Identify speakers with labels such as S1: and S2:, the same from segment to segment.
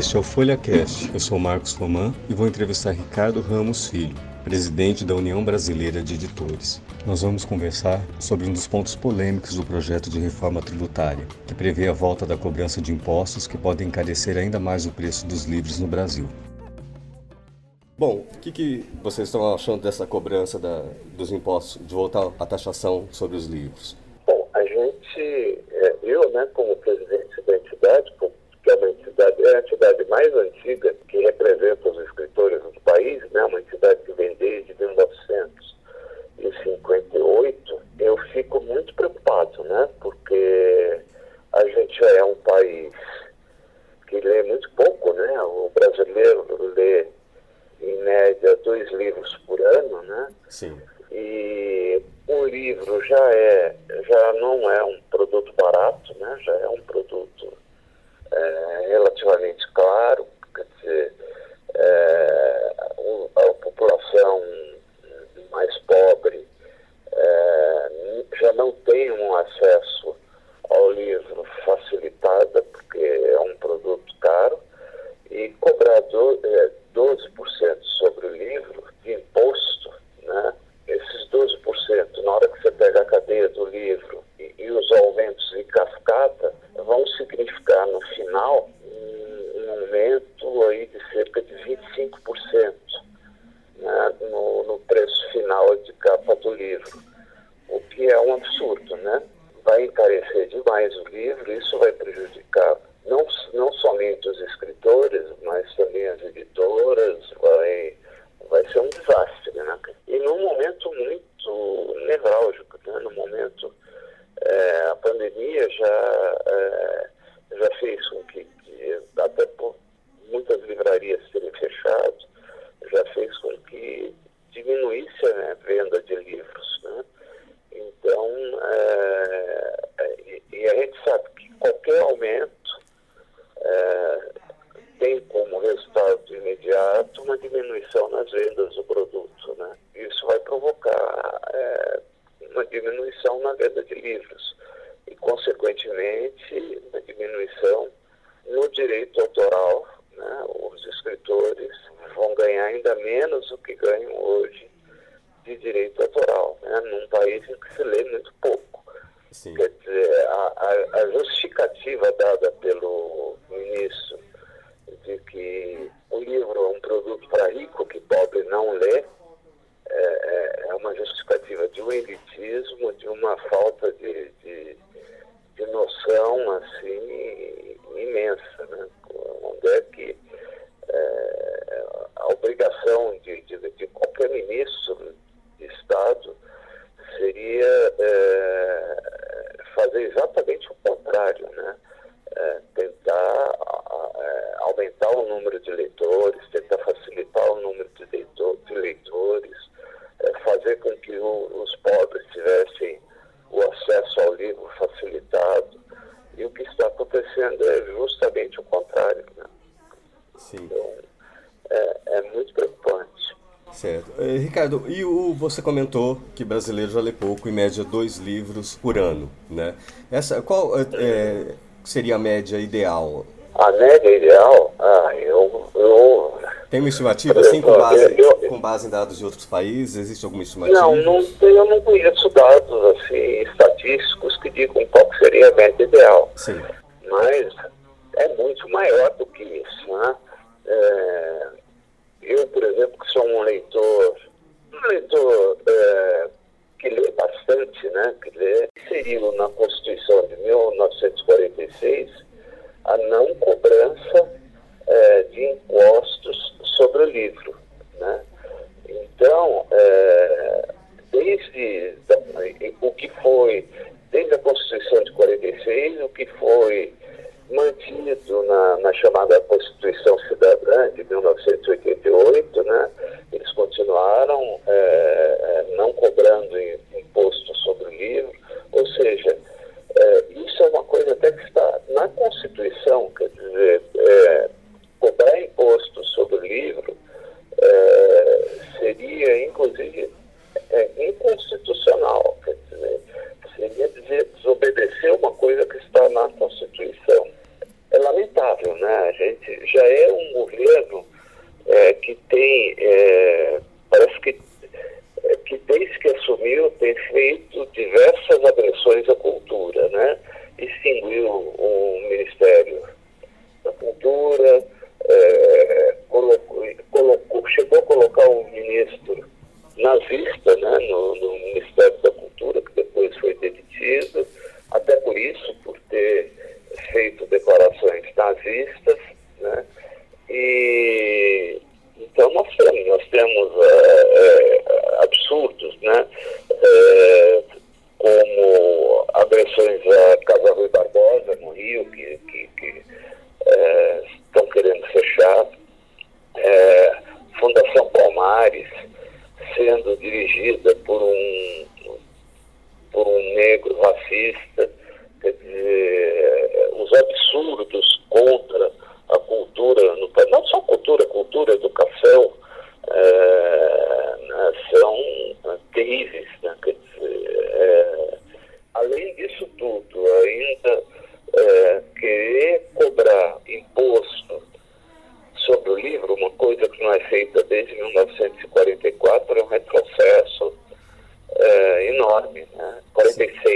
S1: Este é o FolhaCast. Eu sou Marcos Roman e vou entrevistar Ricardo Ramos Filho, presidente da União Brasileira de Editores. Nós vamos conversar sobre um dos pontos polêmicos do projeto de reforma tributária, que prevê a volta da cobrança de impostos que podem encarecer ainda mais o preço dos livros no Brasil. Bom, o que, que, vocês estão achando dessa cobrança da, dos impostos, de voltar à taxação sobre os livros?
S2: Bom, a gente, é, eu, né, como presidente, é a entidade mais antiga que representa os escritores do país, né, uma entidade justamente o contrário. Né?
S1: Sim.
S2: Então, é, é muito preocupante.
S1: Certo. Eh, Ricardo, e o, você comentou que brasileiro já lê pouco, em média dois livros por ano, né? Essa, qual é, seria a média ideal?
S2: A média ideal? Ah, eu... eu...
S1: Tem uma estimativa, assim, com base, eu, eu... com base em dados de outros países? Existe alguma estimativa?
S2: Não, não eu não conheço dados, assim, estatísticos que digam qual seria a média ideal.
S1: Sim.
S2: Mas é muito maior do que isso. Né? É, eu, por exemplo, que sou um leitor, um leitor é, que lê bastante, né? que lê, inseriu na Constituição de 1946 a não cobrança já é um governo también, ¿eh? 46.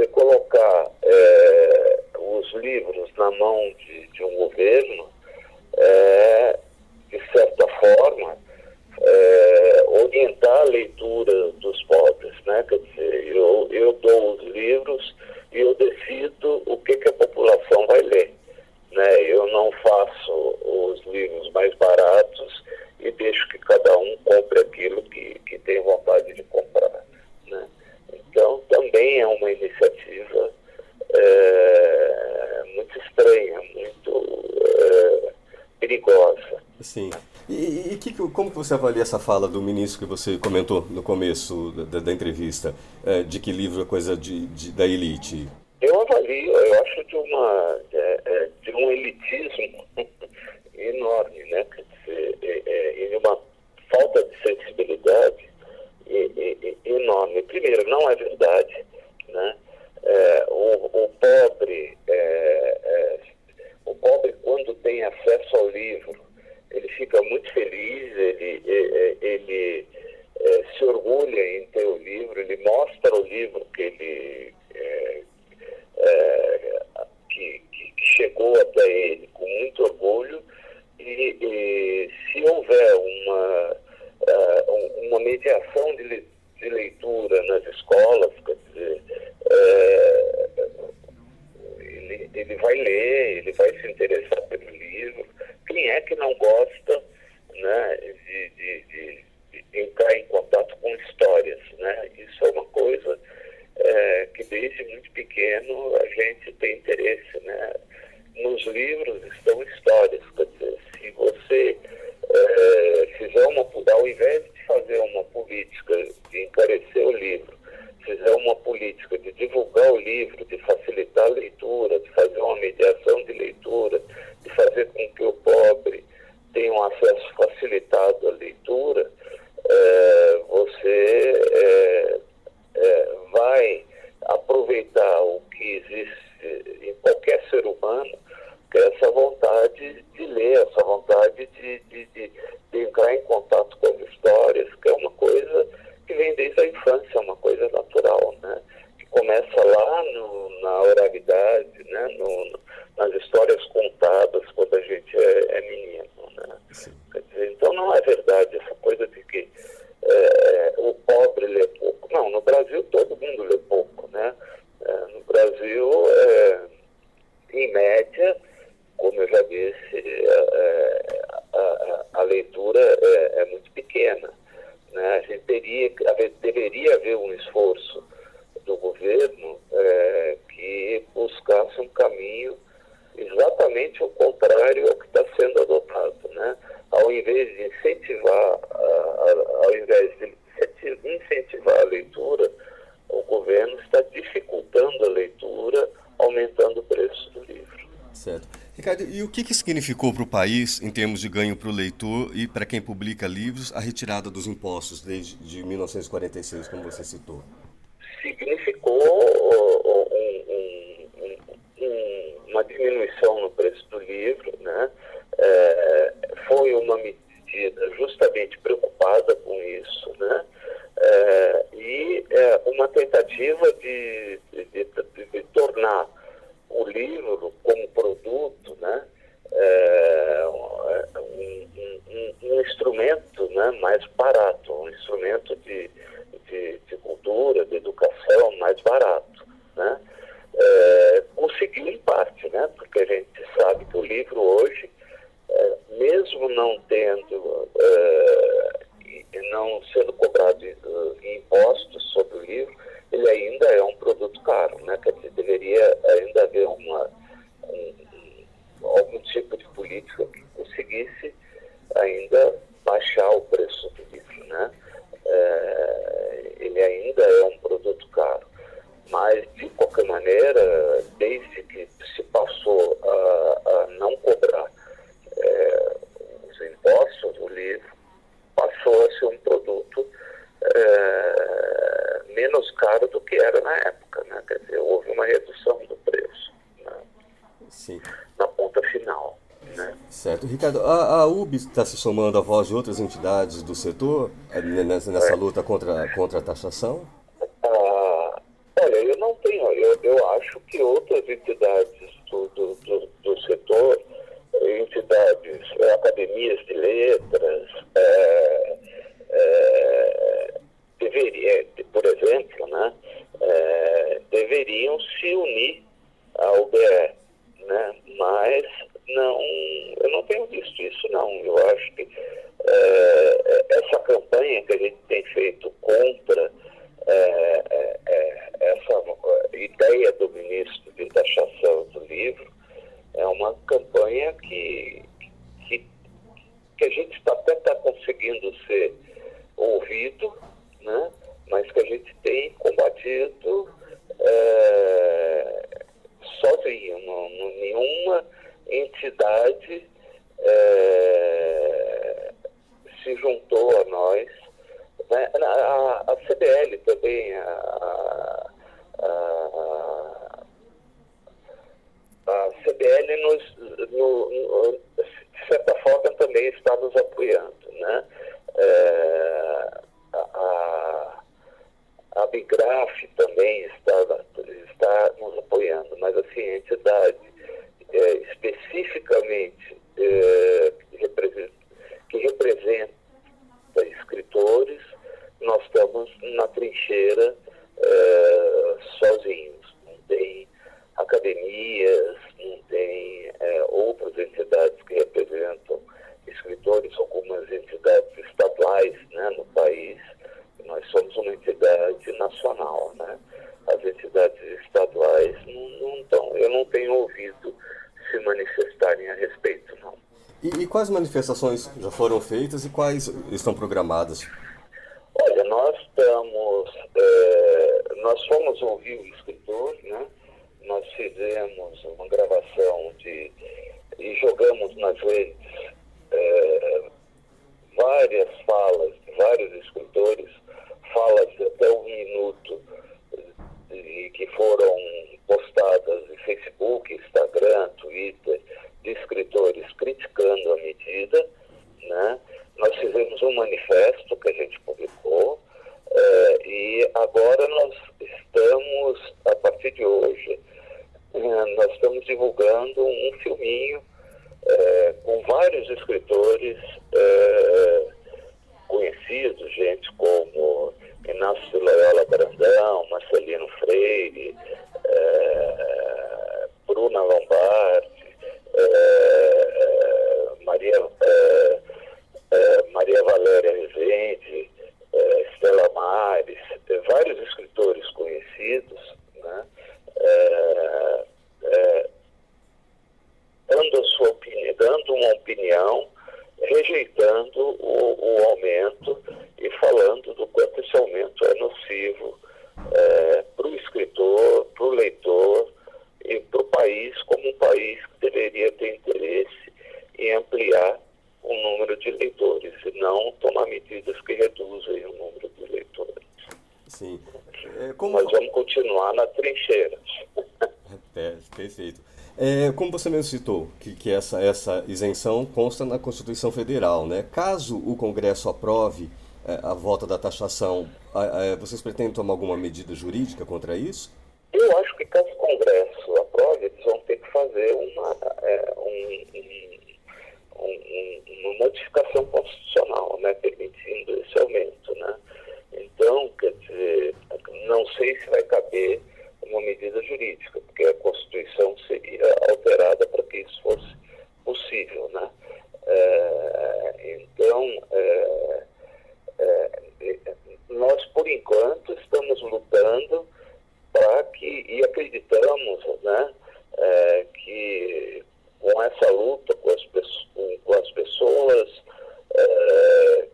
S2: você colocar é, os livros na mão de, de um governo, é, de certa forma, é, orientar a leitura dos pobres. Né? Quer dizer, eu, eu dou os livros e eu decido o que, que a população vai ler. Né? Eu não faço os livros mais baratos e deixo que cada um compre aquilo que, que tem vontade de comprar também é uma iniciativa é, muito estranha, muito é, perigosa.
S1: Sim. E, e que, como que você avalia essa fala do ministro que você comentou no começo da, da entrevista, é, de que livro é coisa de, de, da elite?
S2: Eu avalio, eu acho de, uma, de, de um elitismo enorme, né? Quer dizer, é, e de uma falta de sensibilidade enorme. Primeiro, não é verdade né? É, o, o, pobre, é, o é, pobre quando tem acesso ao livro, ele fica muito feliz, ele, ele, ele se orgulha em ter o livro, ele mostra o livro que ele é, que, que, chegou até ele com muito orgulho e, e se houver uma, uma mediação de, de leitura nas escolas devia haver um esforço.
S1: Que, que significou para o país, em termos de ganho para o leitor e para quem publica livros, a retirada dos impostos desde de 1946, como você citou?
S2: Significou um, um, um, uma diminuição no preço do livro, né? É, foi uma medida justamente preocupada com isso, né? É, e é, uma tentativa de, de, de, de tornar o livro como produto, né, é, um, um, um, instrumento né, mais barato, um instrumento de, de, de cultura, de educação mais barato. Né? É, conseguiu em parte, né, porque a gente sabe que o livro hoje, é, mesmo não tendo, é, não sendo cobrado impostos sobre o livro, ele ainda é um produto caro, né? Quer dizer, deveria ainda haver uma, um, algum tipo de política que ainda baixar o preço do livro, né? É, ele ainda é um produto caro, mas de qualquer maneira, desde que se passou a, a não cobrar é, os impostos do livro, passou a ser um produto é, menos caro do que era na época. Né? Quer dizer, houve uma redução do preço né?
S1: Sim.
S2: na ponta final. Né?
S1: Certo. Ricardo, a, a UB está se somando à voz de outras entidades do setor é, nessa, nessa luta contra, contra a taxação?
S2: Ah, olha, eu não tenho, eu, eu acho que outras entidades do, do, do, do setor, entidades, academias de letras, é, é, deveria, por exemplo, né, é, deveriam se unir ao BE, né, mas não, eu não tenho visto isso não. Eu acho que é, essa campanha que a gente tem feito contra é, é, é essa ideia do ministro de taxação do livro é uma campanha que, que, que a gente está até está conseguindo ser ouvido, né? mas que a gente tem combatido é, sozinho. Não, não, nenhuma entidade é, se juntou a nós. Né? A, a, CBL também, a, a, a CBL nos, no, no, de certa forma também está nos apoiando. Né? É, a, a Bigraf também está, está nos apoiando, mas assim, a entidade é, especificamente é, que representa escritores, nós estamos na trincheira é, sozinhos. Não tem academias, não tem é, outras entidades que representam escritores, algumas entidades estaduais né, no país. Nós somos uma entidade nacional, né? As entidades estaduais não, não estão. Eu não tenho ouvido se manifestarem a respeito, não.
S1: E, e quais manifestações já foram feitas e quais estão programadas?
S2: Olha, nós estamos, é, nós fomos ouvir o escritor, né? Nós fizemos uma gravação de e jogamos nas redes é, várias falas de vários escritores, falas de até um minuto, e que foram postadas em Facebook, Instagram, Twitter, de escritores criticando a medida. Né? Nós fizemos um manifesto que a gente publicou, é, e agora nós estamos, a partir de hoje, é, nós estamos divulgando um filminho é, com vários escritores é, conhecidos, gente como Inácio Loyola Brandão, Marcelino Freire, é, Bruna Lombardi, é, Maria, é, é, Maria Valéria Rezende, Estela Mares, vários escritores conhecidos, né? continuar na trincheira.
S1: É, perfeito. É, como você mesmo citou, que, que essa, essa isenção consta na Constituição Federal, né? Caso o Congresso aprove é, a volta da taxação, vocês pretendem tomar alguma medida jurídica contra isso?
S2: Eu acho que caso o Congresso aprove, eles vão ter que fazer uma, é, um, um, uma modificação constitucional, né, permitindo esse aumento. Né? Então, quer dizer, não sei se vai caber uma medida jurídica, porque a Constituição seria alterada para que isso fosse possível. Né? É, então, é, é, nós, por enquanto, estamos lutando para que, e acreditamos né, que com essa luta com as, com, as pessoas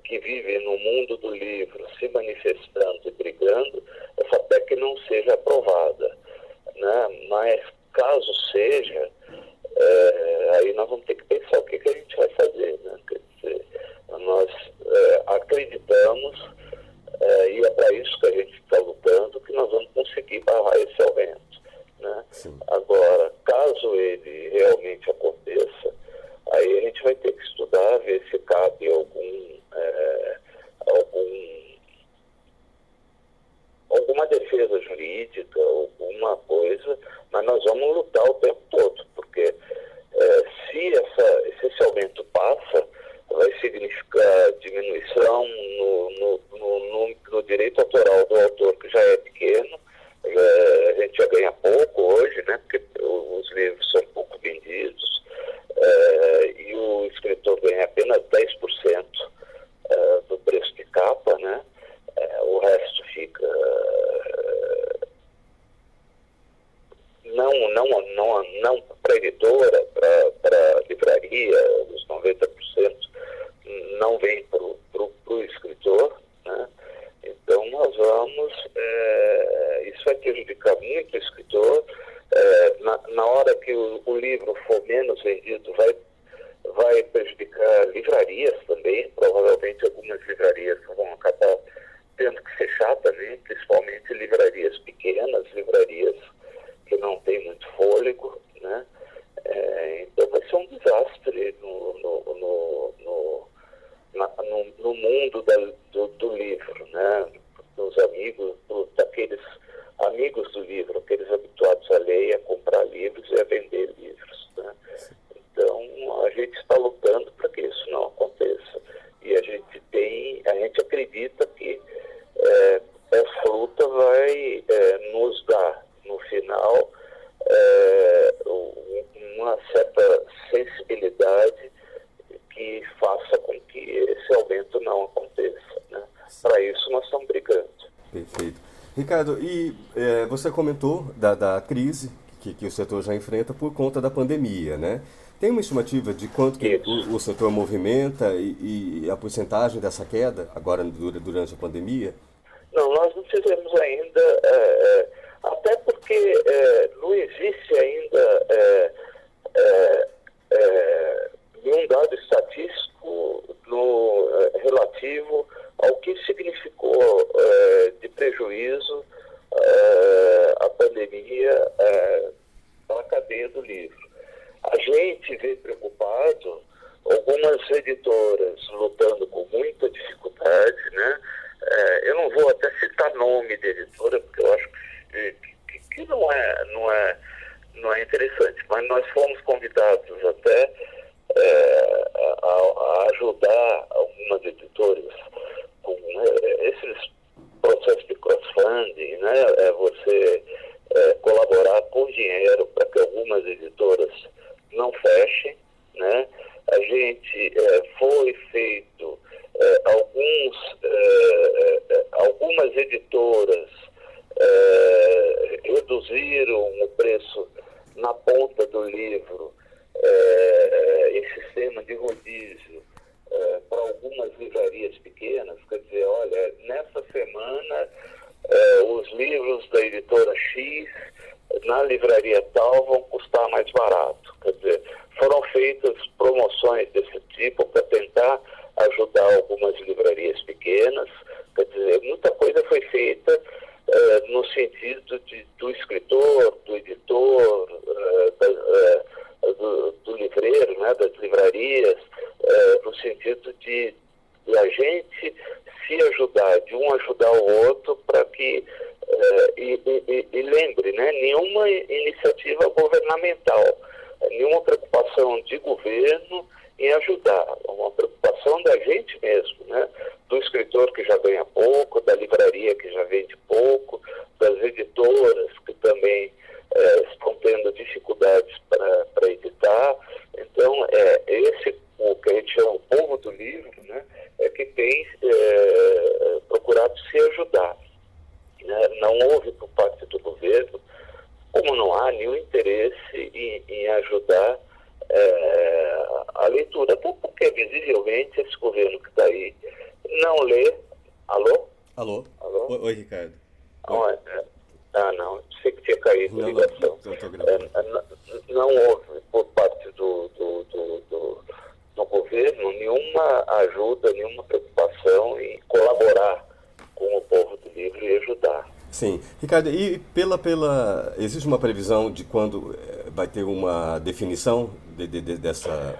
S2: que vivem no mundo do livro se manifestando e brigando, essa PEC não seja aprovada. Né? Mas caso seja, é, aí nós vamos ter que pensar o que, que a gente vai fazer. Né? Quer dizer, nós é, acreditamos, é, e é para isso que a gente está lutando, que nós vamos conseguir barrar esse aumento. Né? Agora, caso ele realmente aconteça, aí a gente vai ter que estudar, ver se cabe algum, é, algum alguma defesa jurídica, alguma coisa, mas nós vamos lutar o tempo todo, porque é, se, essa, se esse aumento passa, vai significar diminuição no, no, no, no, direito autoral do autor, que já é pequeno, é, a gente já ganha pouco hoje, né, porque os livros são pouco vendidos, é, e o escritor ganha apenas 10% é, do preço de capa, né, é, o resto fica não, não, não, não para a editora, para a livraria, os 90% não vem para o escritor, né? Então nós vamos, é, isso vai prejudicar muito o escritor. É, na, na hora que o, o, livro for menos vendido, vai, vai prejudicar livrarias também. Provavelmente algumas livrarias vão acabar tendo que fechar também, principalmente livrarias pequenas, livrarias que não têm muito fôlego, né? É, então vai ser um desastre no, no, no, no, na, no, no mundo da, do, do, livro, né? dos amigos, do, daqueles amigos do livro, aqueles habituados a ler, a comprar livros e a vender livros. Né? Então a gente está lutando para que isso não aconteça. E a gente tem, a gente acredita que é, essa luta vai é, nos dar, no final, é, uma certa sensibilidade que faça com que esse aumento não aconteça. Né? Para isso nós estamos brigando.
S1: Perfeito. Ricardo, e é, você comentou da, da crise que, que, o setor já enfrenta por conta da pandemia, né? Tem uma estimativa de quanto que o, o, setor movimenta e, e, a porcentagem dessa queda agora durante a pandemia?
S2: Não, nós não fizemos ainda, é, é, até porque é, não existe ainda é, é, é, nenhum dado estatístico no, relativo ao que significou de prejuízo a pandemia para a cadeia do livro. A gente vê preocupado algumas editoras lutando com muita dificuldade, né? É, eu não vou até citar nome de editora, porque eu acho que, que, que, não, é, não, é, não é interessante, mas nós fomos convidados até é, a, a, ajudar algumas editoras com é, esses processos de crossfunding, né? É você é, colaborar com dinheiro para que algumas editoras não fechem, né? A gente é, foi feito é, alguns, é, algumas editoras reduziram o preço na ponta do livro em sistema de rodízio para algumas livrarias pequenas. Quer dizer, olha, nessa semana os livros da editora X na livraria tal vão custar mais barato. Quer dizer, foram feitas promoções desse tipo para tentar ajudar algumas livrarias pequenas. Quer dizer, muita coisa foi feita uh, no sentido de, do leitor, do editor, uh, da, uh, do, do, livreiro, né, das livrarias, uh, no sentido de, de, a gente se ajudar, de um ajudar o outro para que e, e, e, lembre, né, nenhuma iniciativa governamental, nenhuma preocupação de governo em ajudar, uma preocupação da gente mesmo, né? do escritor que já ganha pouco, da livraria que já vende pouco, das editoras que também é, estão tendo dificuldades para editar. Então, é, esse, o que a gente chama o povo do livro, né, é que tem é, procurado se ajudar. Né? Não houve por parte do governo, como não há nenhum interesse em, em ajudar é, a leitura, até porque visivelmente esse governo que está aí não lê. Alô?
S1: Alô? Alô? Oi, Oi Ricardo.
S2: Não, é, é, ah, não, sei que tinha caído a ligação. Não, é, não houve por parte do, do, do, do, do governo nenhuma ajuda, nenhuma preocupação em colaborar com o povo do livro e ajudar.
S1: Sim. Ricardo, e pela, pela. Existe uma previsão de quando eh, vai ter uma definição de, de, de dessa.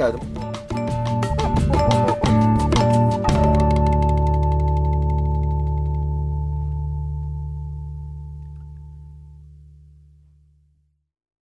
S2: Pauta